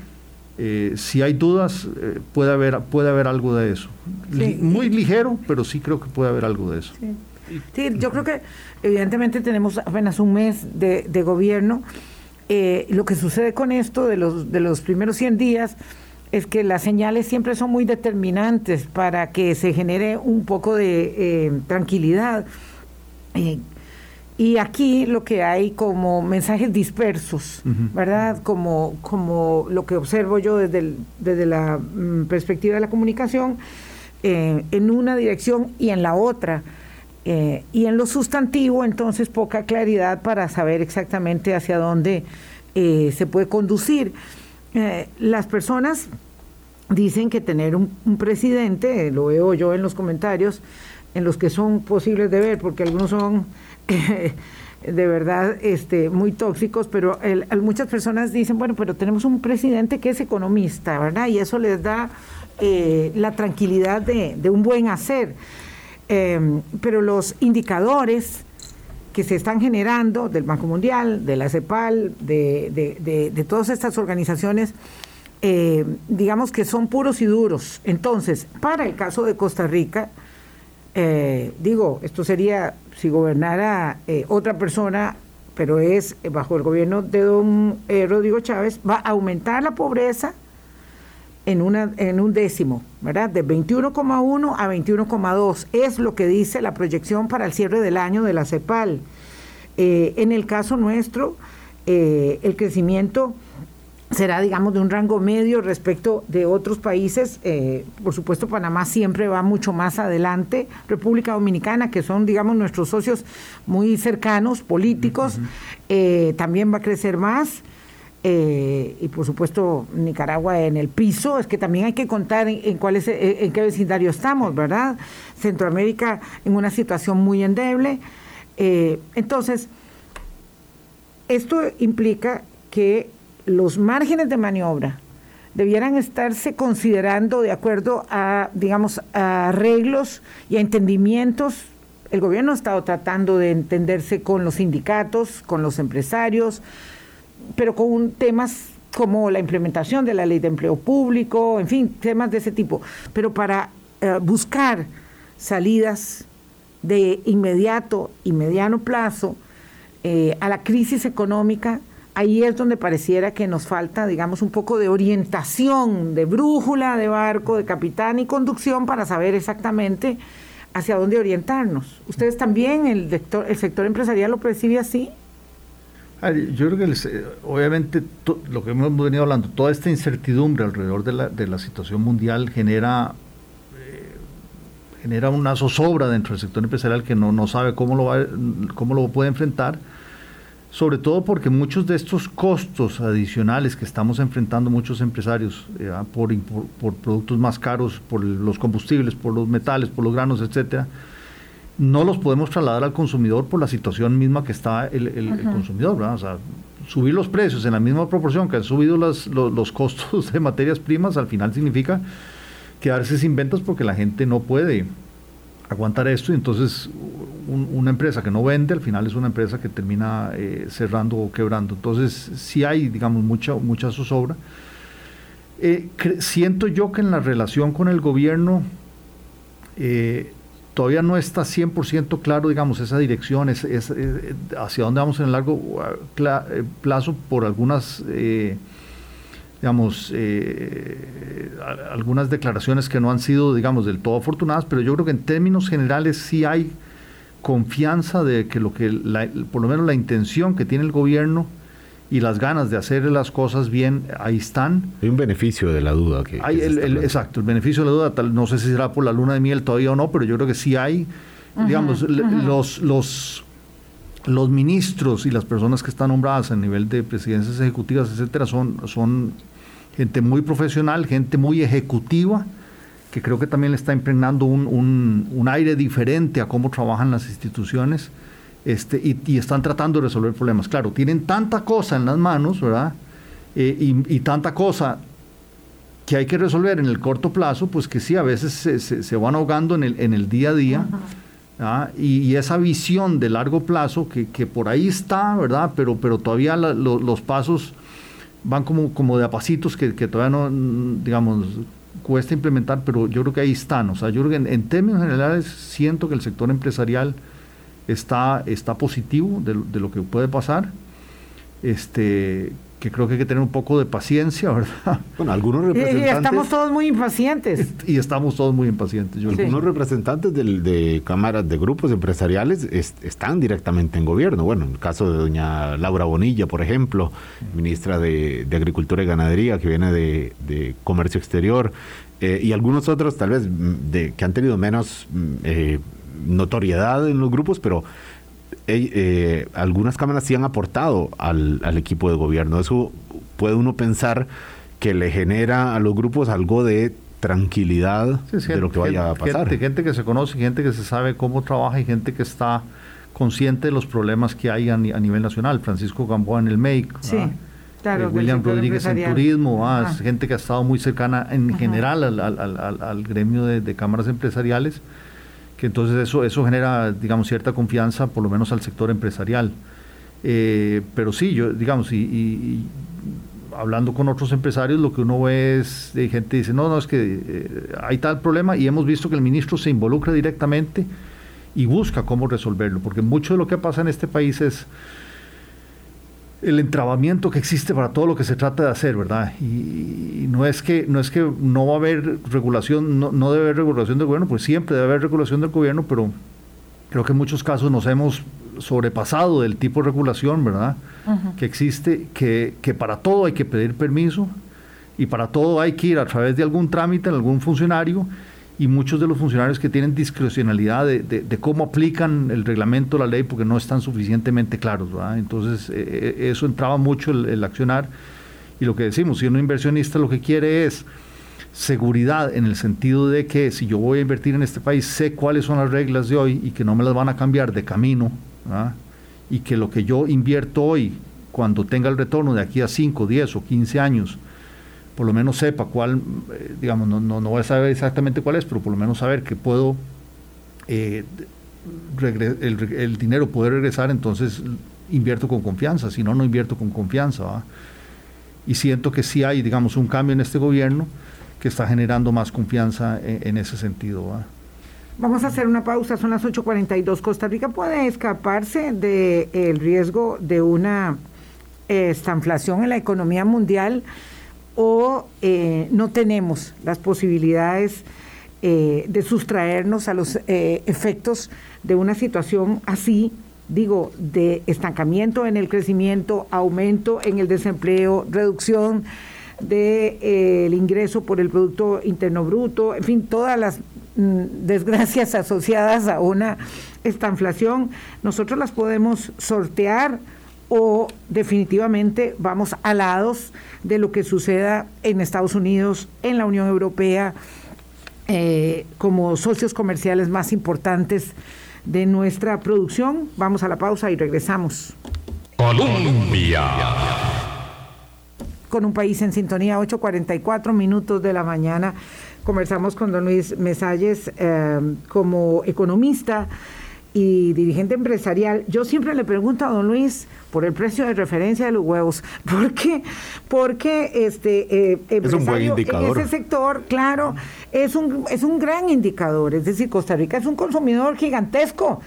eh, si hay dudas, eh, puede, haber, puede haber algo de eso. Muy ligero, pero sí creo que puede haber algo de eso. Sí, yo creo que evidentemente tenemos apenas un mes de, de gobierno. Eh, lo que sucede con esto de los, de los primeros 100 días es que las señales siempre son muy determinantes para que se genere un poco de eh, tranquilidad. Eh, y aquí lo que hay como mensajes dispersos, ¿verdad? Como, como lo que observo yo desde, desde la mm, perspectiva de la comunicación, eh, en una dirección y en la otra. y en lo sustantivo, entonces, poca claridad para saber exactamente hacia dónde se puede conducir. Eh, las personas dicen que tener un, presidente, lo veo yo en los comentarios, en los que son posibles de ver, porque algunos son de verdad este, muy tóxicos, pero muchas personas dicen, bueno, pero tenemos un presidente que es economista, ¿verdad? Y eso les da eh, la tranquilidad de, un buen hacer. Em, pero los indicadores que se están generando del Banco Mundial, de la CEPAL, de, todas estas organizaciones, eh, digamos que son puros y duros. Entonces, para el caso de Costa Rica, eh, digo, esto sería si gobernara eh, otra persona, pero es bajo el gobierno de don Rodrigo Chávez, va a aumentar la pobreza en, una, en un décimo, ¿verdad? De 21,1 a 21,2 es lo que dice la proyección para el cierre del año de la CEPAL. Eh, en el caso nuestro, eh, el crecimiento será, digamos, de un rango medio respecto de otros países. Eh, por supuesto, Panamá siempre va mucho más adelante. República Dominicana, que son, digamos, nuestros socios muy cercanos, políticos, eh, también va a crecer más. Eh, y por supuesto Nicaragua en el piso, es que también hay que contar en, cuál es, en qué vecindario estamos, ¿verdad? Centroamérica en una situación muy endeble. entonces, esto implica que los márgenes de maniobra debieran estarse considerando de acuerdo a, digamos, a arreglos y a entendimientos. El gobierno ha estado tratando de entenderse con los sindicatos, con los empresarios, pero con temas como la implementación de la ley de empleo público, en fin, temas de ese tipo. Pero para eh, buscar salidas de inmediato y mediano plazo eh, a la crisis económica ahí es donde pareciera que nos falta, digamos, un poco de orientación, de brújula, de barco, de capitán y conducción para saber exactamente hacia dónde orientarnos. ¿Ustedes también, el sector, el sector empresarial, lo percibe así? Yo creo que obviamente lo que hemos venido hablando, toda esta incertidumbre alrededor de la, de la situación mundial genera eh, genera una zozobra dentro del sector empresarial que no, no sabe cómo lo, va, cómo lo puede enfrentar sobre todo porque muchos de estos costos adicionales que estamos enfrentando muchos empresarios eh, ah, por, por, productos más caros, por los combustibles, por los metales, por los granos, etcétera, no los podemos trasladar al consumidor por la situación misma que está el, consumidor. O sea, subir los precios en la misma proporción que han subido los, los costos de materias primas, al final significa quedarse sin ventas porque la gente no puede aguantar esto y entonces una empresa que no vende al final es una empresa que termina eh, cerrando o quebrando. Entonces sí hay, digamos, mucha, mucha zozobra. Eh, siento yo que en la relación con el gobierno eh, todavía no está 100% claro, digamos, esa dirección, es, hacia dónde vamos en el largo plazo por algunas digamos, eh, algunas declaraciones que no han sido, digamos, del todo afortunadas, pero yo creo que en términos generales sí hay confianza de que lo que, por lo menos la intención que tiene el gobierno y las ganas de hacer las cosas bien, ahí están. Hay un beneficio de la duda. Que, hay el, exacto, el beneficio de la duda, tal, no sé si será por la luna de miel todavía o no, pero yo creo que sí hay, digamos, los... los los ministros y las personas que están nombradas a nivel de presidencias ejecutivas, etcétera, son, son gente muy profesional, gente muy ejecutiva, que creo que también le está impregnando un, aire diferente a cómo trabajan las instituciones este, y, están tratando de resolver problemas. Claro, tienen tanta cosa en las manos, ¿verdad? Eh, y, tanta cosa que hay que resolver en el corto plazo, pues que sí, a veces se, van ahogando en el, en el día a día. Y, esa visión de largo plazo que, por ahí está, ¿verdad? Pero, pero todavía los pasos van como, como de apacitos que, que todavía no, digamos, cuesta implementar, pero yo creo que ahí están. O sea, yo creo que en, términos generales siento que el sector empresarial está, está positivo de, de lo que puede pasar. Este, que creo que hay que tener un poco de paciencia, ¿verdad? Bueno, algunos representantes... Y, estamos todos muy impacientes. Y estamos todos muy impacientes. Algunos representantes de cámaras de grupos empresariales están directamente en gobierno. Bueno, en el caso de doña Laura Bonilla, por ejemplo, ministra de, Agricultura y Ganadería, que viene de, Comercio Exterior, eh, y algunos otros tal vez mm, de, que han tenido menos mm, eh, notoriedad en los grupos, pero eh, algunas cámaras sí han aportado al, equipo de gobierno. Eso puede uno pensar que le genera a los grupos algo de tranquilidad de lo que vaya a pasar. Gente, que se conoce, gente que se sabe cómo trabaja y gente que está consciente de los problemas que hay a, nivel nacional. Francisco Gamboa en el MEIC. Eh, William Rodríguez en turismo, gente que ha estado muy cercana en general al, gremio de, cámaras empresariales entonces eso, eso genera, digamos, cierta confianza, por lo menos al sector empresarial. Eh, pero sí, yo, digamos, y, hablando con otros empresarios, lo que uno ve es, de gente dice, no, no, es que eh, hay tal problema y hemos visto que el ministro se involucra directamente y busca cómo resolverlo, porque mucho de lo que pasa en este país es el entrabamiento que existe para todo lo que se trata de hacer, ¿verdad? Y, no es que no es que no va a haber regulación, no, no, debe haber regulación del gobierno, pues siempre debe haber regulación del gobierno, pero creo que en muchos casos nos hemos sobrepasado del tipo de regulación, ¿verdad? Que existe, que, que para todo hay que pedir permiso y para todo hay que ir a través de algún trámite, en algún funcionario, y muchos de los funcionarios que tienen discrecionalidad de, cómo aplican el reglamento, la ley, porque no están suficientemente claros. Entonces, eh, eh, eso entraba mucho el, accionar. Y lo que decimos, si un inversionista lo que quiere es seguridad en el sentido de que si yo voy a invertir en este país, sé cuáles son las reglas de hoy y que no me las van a cambiar de camino, y que lo que yo invierto hoy, cuando tenga el retorno de aquí a 5, 10 o 15 años, por lo menos sepa cuál, eh, digamos, no, no, no, voy a saber exactamente cuál es, pero por lo menos saber que puedo, eh, el, dinero poder regresar, entonces invierto con confianza, si no, no invierto con confianza. Y siento que sí hay, digamos, un cambio en este gobierno que está generando más confianza en, ese sentido. Vamos a hacer una pausa, son las 8.42. Costa Rica puede escaparse del riesgo de una eh, estanflación en la economía mundial o eh, no tenemos las posibilidades eh, de sustraernos a los eh, efectos de una situación así, digo, de estancamiento en el crecimiento, aumento en el desempleo, reducción del ingreso por el Producto Interno Bruto, en fin, todas las mm, desgracias asociadas a una estanflación, nosotros las podemos sortear o definitivamente vamos alados de lo que suceda en Estados Unidos, en la Unión Europea, eh, como socios comerciales más importantes de nuestra producción. Vamos a la pausa y regresamos. Colombia. Con un país en sintonía, 8.44 minutos de la mañana. Conversamos con don Luis Mesalles eh, como economista y dirigente empresarial, yo siempre le pregunto a don Luis por el precio de referencia de los huevos. ¿Por qué? Porque este eh, es un buen indicador. en ese sector, claro, es un, es un gran indicador. Es decir, Costa Rica es un consumidor gigantesco.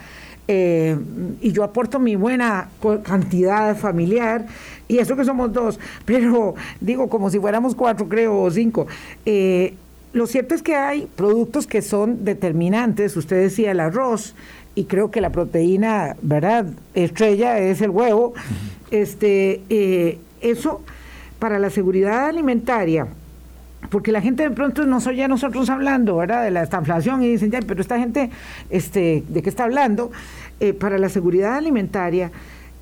Eh, y yo aporto mi buena cantidad familiar, y eso que somos dos, pero digo como si fuéramos cuatro, creo, o cinco. Eh, lo cierto es que hay productos que son determinantes, usted decía el arroz, y creo que la proteína, ¿verdad? Estrella es el huevo. Este, eh, eso para la seguridad alimentaria, porque la gente de pronto nos oye a nosotros hablando, ¿verdad? De la inflación y dicen, ya, pero esta gente, este, ¿de qué está hablando? Eh, para la seguridad alimentaria,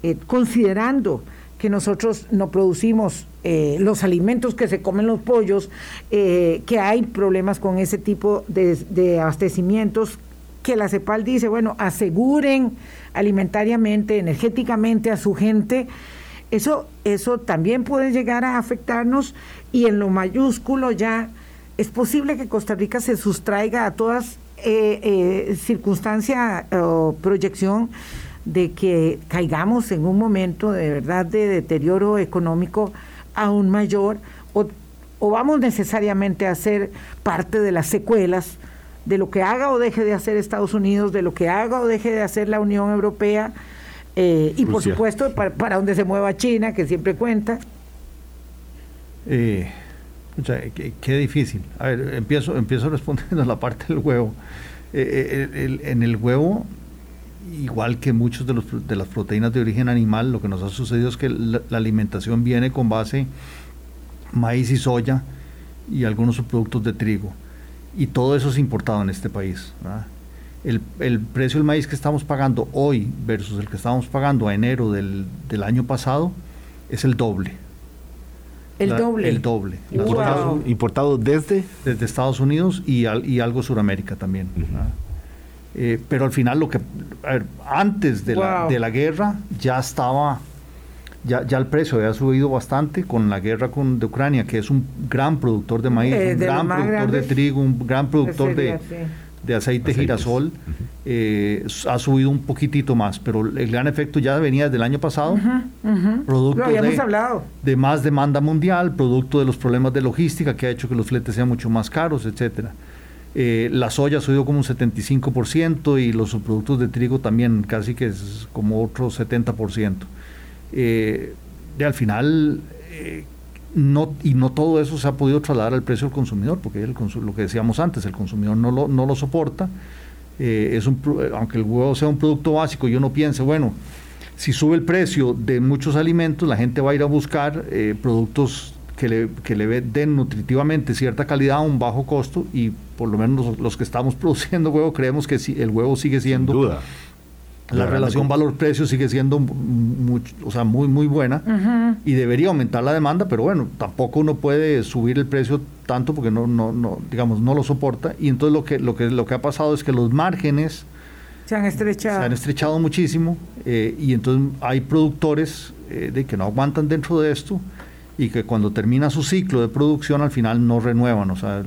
eh, considerando que nosotros no producimos los alimentos que se comen los pollos, que hay problemas con ese tipo de, de abastecimientos que la CEPAL dice, bueno, aseguren alimentariamente, energéticamente a su gente, eso, eso también puede llegar a afectarnos y en lo mayúsculo ya es posible que Costa Rica se sustraiga a todas eh, eh, circunstancia o proyección de que caigamos en un momento de verdad de deterioro económico aún mayor o, o vamos necesariamente a ser parte de las secuelas de lo que haga o deje de hacer Estados Unidos, de lo que haga o deje de hacer la Unión Europea eh, y por supuesto para, donde se mueva China, que siempre cuenta. Eh, qué, difícil. A ver, empiezo, empiezo respondiendo la parte del huevo. Eh, en el huevo, igual que muchos de, los, de las proteínas de origen animal, lo que nos ha sucedido es que la, la alimentación viene con base maíz y soya y algunos subproductos de trigo y todo eso es importado en este país. El, el, precio del maíz que estamos pagando hoy versus el que estábamos pagando a enero del, del año pasado es el doble. El doble. El doble. Importado, desde... Desde Estados Unidos y, y algo Suramérica también. Eh, pero al final lo que... antes de, la, de la guerra ya estaba ya, ya el precio había subido bastante con la guerra con, de Ucrania, que es un gran productor de maíz, eh, un gran productor de trigo, un gran productor de, de, aceite girasol. Eh, ha subido un poquitito más, pero el gran efecto ya venía desde el año pasado. Producto de, hablado. de más demanda mundial, producto de los problemas de logística que ha hecho que los fletes sean mucho más caros, etcétera. Eh, la soya ha subido como un 75% y los productos de trigo también casi que es como otro 70% eh, al final eh, no, y no todo eso se ha podido trasladar al precio del consumidor, porque el lo que decíamos antes, el consumidor no lo, no lo soporta, eh, es un, aunque el huevo sea un producto básico y uno piense, bueno, si sube el precio de muchos alimentos, la gente va a ir a buscar eh, productos que le, que le den nutritivamente cierta calidad a un bajo costo y por lo menos los, que estamos produciendo huevo creemos que si el huevo sigue siendo... duda. La, relación valor-precio sigue siendo muy, o sea, muy, muy buena y debería aumentar la demanda, pero bueno, tampoco uno puede subir el precio tanto porque no, no, no, digamos, no lo soporta. Y entonces lo que, lo que, lo que ha pasado es que los márgenes se han estrechado, se han estrechado muchísimo eh, y entonces hay productores eh, de que no aguantan dentro de esto y que cuando termina su ciclo de producción al final no renuevan. O sea,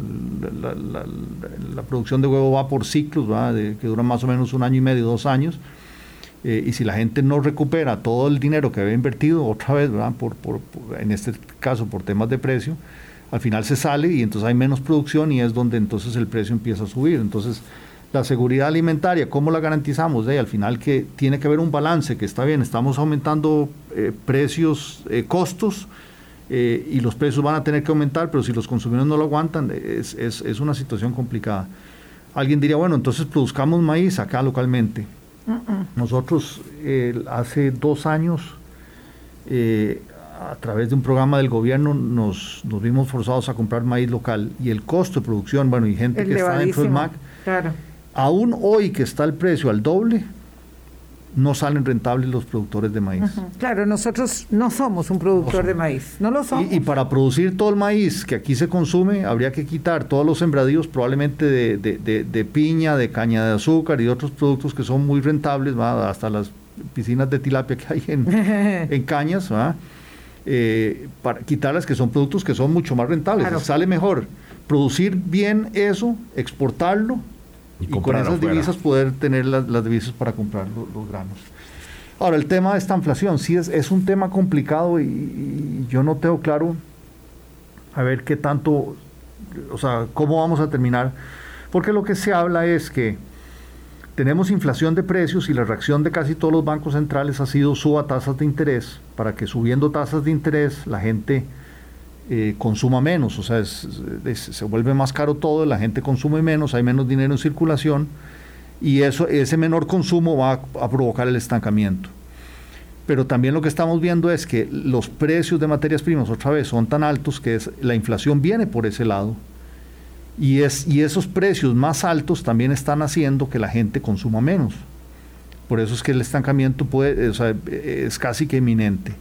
la, producción de huevo va por ciclos, De, que duran más o menos un año y medio, dos años. Eh, y si la gente no recupera todo el dinero que había invertido, otra vez, Por, por, en este caso por temas de precio, al final se sale y entonces hay menos producción y es donde entonces el precio empieza a subir. Entonces, la seguridad alimentaria, ¿cómo la garantizamos? al final que tiene que haber un balance, que está bien, estamos aumentando eh, precios, eh, costos, eh, y los precios van a tener que aumentar, pero si los consumidores no lo aguantan, es, es, es una situación complicada. Alguien diría, bueno, entonces produzcamos maíz acá localmente. Nosotros hace dos años, a través de un programa del gobierno, nos, nos, vimos forzados a comprar maíz local y el costo de producción, bueno, y gente que está dentro del MAC, claro. aún hoy que está el precio al doble, no salen rentables los productores de maíz. Claro, nosotros no somos un productor de maíz, no lo somos. Y, para producir todo el maíz que aquí se consume, habría que quitar todos los sembradíos probablemente de, piña, de caña de azúcar y otros productos que son muy rentables, hasta las piscinas de tilapia que hay en, cañas, eh, para quitarlas que son productos que son mucho más rentables. Sale mejor producir bien eso, exportarlo y, con esas divisas poder tener las, divisas para comprar los, granos. Ahora, el tema de esta inflación, sí es, es un tema complicado y, yo no tengo claro a ver qué tanto, o sea, cómo vamos a terminar, porque lo que se habla es que tenemos inflación de precios y la reacción de casi todos los bancos centrales ha sido suba tasas de interés, para que subiendo tasas de interés la gente eh, consuma menos, o sea, se vuelve más caro todo, la gente consume menos, hay menos dinero en circulación y eso, ese menor consumo va a, provocar el estancamiento. Pero también lo que estamos viendo es que los precios de materias primas otra vez son tan altos que la inflación viene por ese lado y, es, y esos precios más altos también están haciendo que la gente consuma menos. Por eso es que el estancamiento puede, es casi que inminente.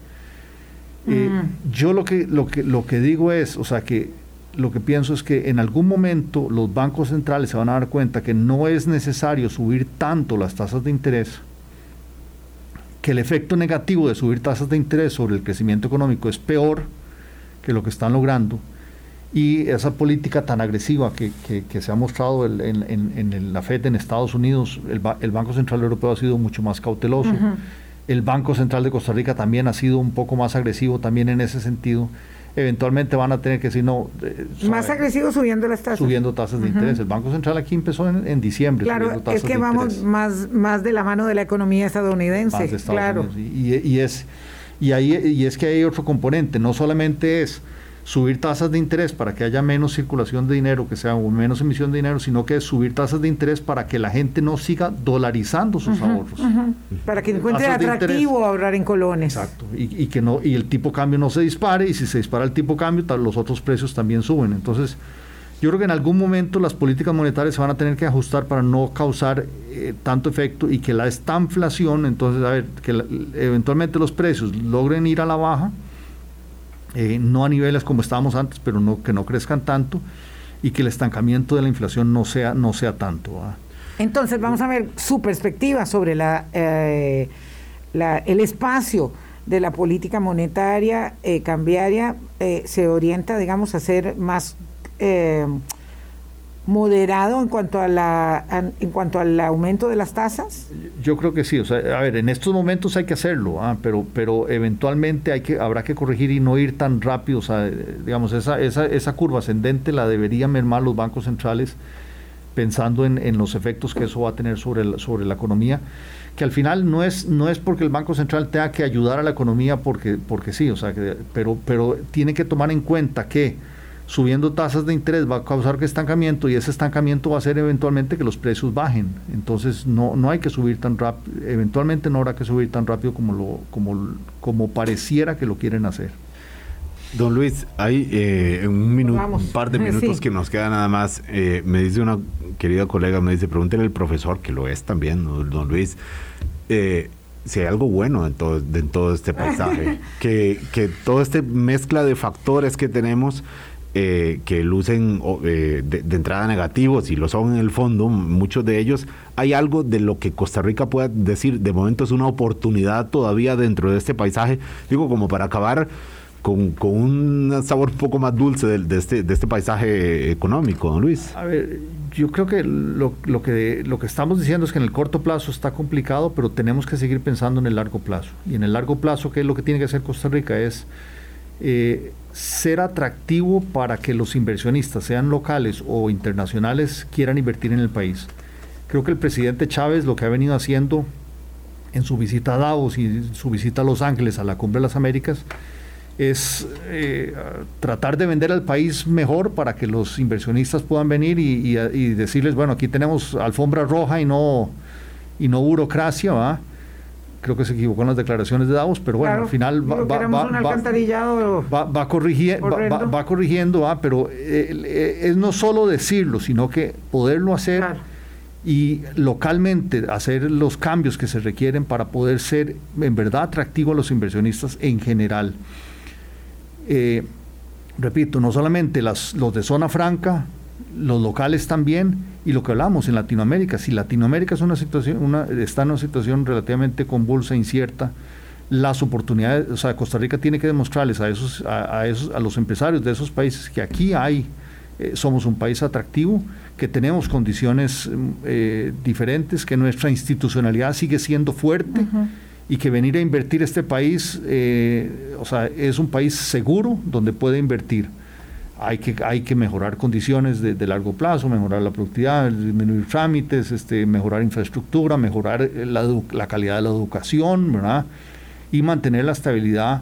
Eh, yo lo que, lo, que, lo que digo es, o sea, que lo que pienso es que en algún momento los bancos centrales se van a dar cuenta que no es necesario subir tanto las tasas de interés, que el efecto negativo de subir tasas de interés sobre el crecimiento económico es peor que lo que están logrando, y esa política tan agresiva que, que, se ha mostrado en, en, la FED en Estados Unidos, el, el, Banco Central Europeo ha sido mucho más cauteloso. El Banco Central de Costa Rica también ha sido un poco más agresivo también en ese sentido. Eventualmente van a tener que decir no. Eh, más agresivo subiendo las tasas. Subiendo tasas de interés. El Banco Central aquí empezó en, diciembre. Claro, es que vamos más, más de la mano de la economía estadounidense. claro. y, y, es, y, ahí, y es que hay otro componente. No solamente es subir tasas de interés para que haya menos circulación de dinero, que sea menos emisión de dinero, sino que es subir tasas de interés para que la gente no siga dolarizando sus ahorros. Para que encuentre atractivo ahorrar en colones. Exacto, y, que no y el tipo cambio no se dispare y si se dispara el tipo cambio, los otros precios también suben. Entonces, yo creo que en algún momento las políticas monetarias se van a tener que ajustar para no causar eh, tanto efecto y que la estanflación, entonces, a ver, que eventualmente los precios logren ir a la baja eh, no a niveles como estábamos antes, pero no, que no crezcan tanto y que el estancamiento de la inflación no sea, no sea tanto. Entonces, vamos a ver su perspectiva sobre la, eh, el espacio de la política monetaria eh, cambiaria. se orienta, digamos, a ser más moderado en cuanto a la en cuanto al aumento de las tasas? Yo creo que sí, o sea, a ver, en estos momentos hay que hacerlo, ah, pero pero eventualmente hay que habrá que corregir y no ir tan rápido, o sea, digamos esa esa esa curva ascendente la deberían mermar los bancos centrales pensando en, en los efectos que eso va a tener sobre sobre la economía, que al final no es no es porque el Banco Central tenga que ayudar a la economía porque porque sí, o sea, que, pero pero tiene que tomar en cuenta que subiendo tasas de interés va a causar que estancamiento y ese estancamiento va a hacer eventualmente que los precios bajen. Entonces no, no hay que subir tan rápido, eventualmente no habrá que subir tan rápido como, lo, como, como pareciera que lo quieren hacer. Don Luis, hay eh, un, minuto, un par de minutos que nos queda nada más. Eh, me dice una querida colega, me dice, pregúntele al profesor, que lo es también, don Luis, eh, si hay algo bueno en todo, en todo este paisaje, que, que toda esta mezcla de factores que tenemos eh, que lucen eh, de, entrada negativos y lo son en el fondo, muchos de ellos, hay algo de lo que Costa Rica pueda decir, de momento es una oportunidad todavía dentro de este paisaje, digo, como para acabar con, con un sabor un poco más dulce de, este, de este paisaje económico, don Luis. A ver, yo creo que lo, lo que lo que estamos diciendo es que en el corto plazo está complicado, pero tenemos que seguir pensando en el largo plazo. Y en el largo plazo, ¿qué es lo que tiene que hacer Costa Rica? Es... Eh, ser atractivo para que los inversionistas, sean locales o internacionales, quieran invertir en el país. Creo que el presidente Chávez lo que ha venido haciendo en su visita a Davos y su visita a Los Ángeles, a la Cumbre de las Américas, es eh, tratar de vender al país mejor para que los inversionistas puedan venir y, decirles, bueno, aquí tenemos alfombra roja y no, y no burocracia, ¿va? Creo que se equivocó en las declaraciones de Davos, pero bueno, al final va, va, va, corrigiendo, va, pero eh, eh, es no solo decirlo, sino que poderlo hacer y localmente hacer los cambios que se requieren para poder ser en verdad atractivo a los inversionistas en general. Eh, repito, no solamente las, los de zona franca, los locales también, y lo que hablamos en Latinoamérica, si Latinoamérica es una situación, una, está en una situación relativamente convulsa, incierta, las oportunidades, o sea, Costa Rica tiene que demostrarles a esos, a, esos, a los empresarios de esos países que aquí hay, eh, somos un país atractivo, que tenemos condiciones eh, diferentes, que nuestra institucionalidad sigue siendo fuerte. y que venir a invertir este país, eh, o sea, es un país seguro donde puede invertir hay que, hay que mejorar condiciones de, largo plazo, mejorar la productividad, disminuir trámites, este, mejorar infraestructura, mejorar eh, la, calidad de la educación, ¿verdad? Y mantener la estabilidad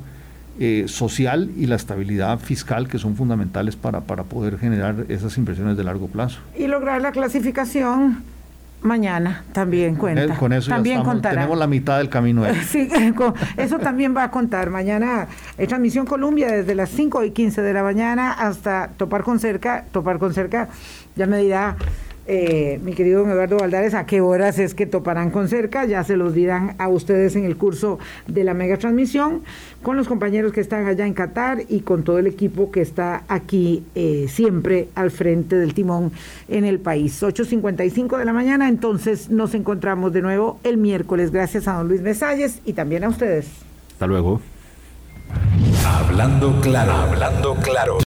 eh, social y la estabilidad fiscal que son fundamentales para, para poder generar esas inversiones de largo plazo. Y lograr la clasificación Mañana también cuenta. Con eso también ya tenemos la mitad del camino. Sí, eso también va a contar. Mañana es transmisión Colombia desde las 5 y 15 de la mañana hasta topar con cerca. Topar con cerca, ya me dirá eh, mi querido don Eduardo Valdares, a qué horas es que toparán con cerca, ya se los dirán a ustedes en el curso de la mega transmisión, con los compañeros que están allá en Qatar y con todo el equipo que está aquí eh, siempre al frente del timón en el país. 8.55 de la mañana, entonces nos encontramos de nuevo el miércoles. Gracias a don Luis Mesalles y también a ustedes. Hasta luego. Hablando claro, hablando claro.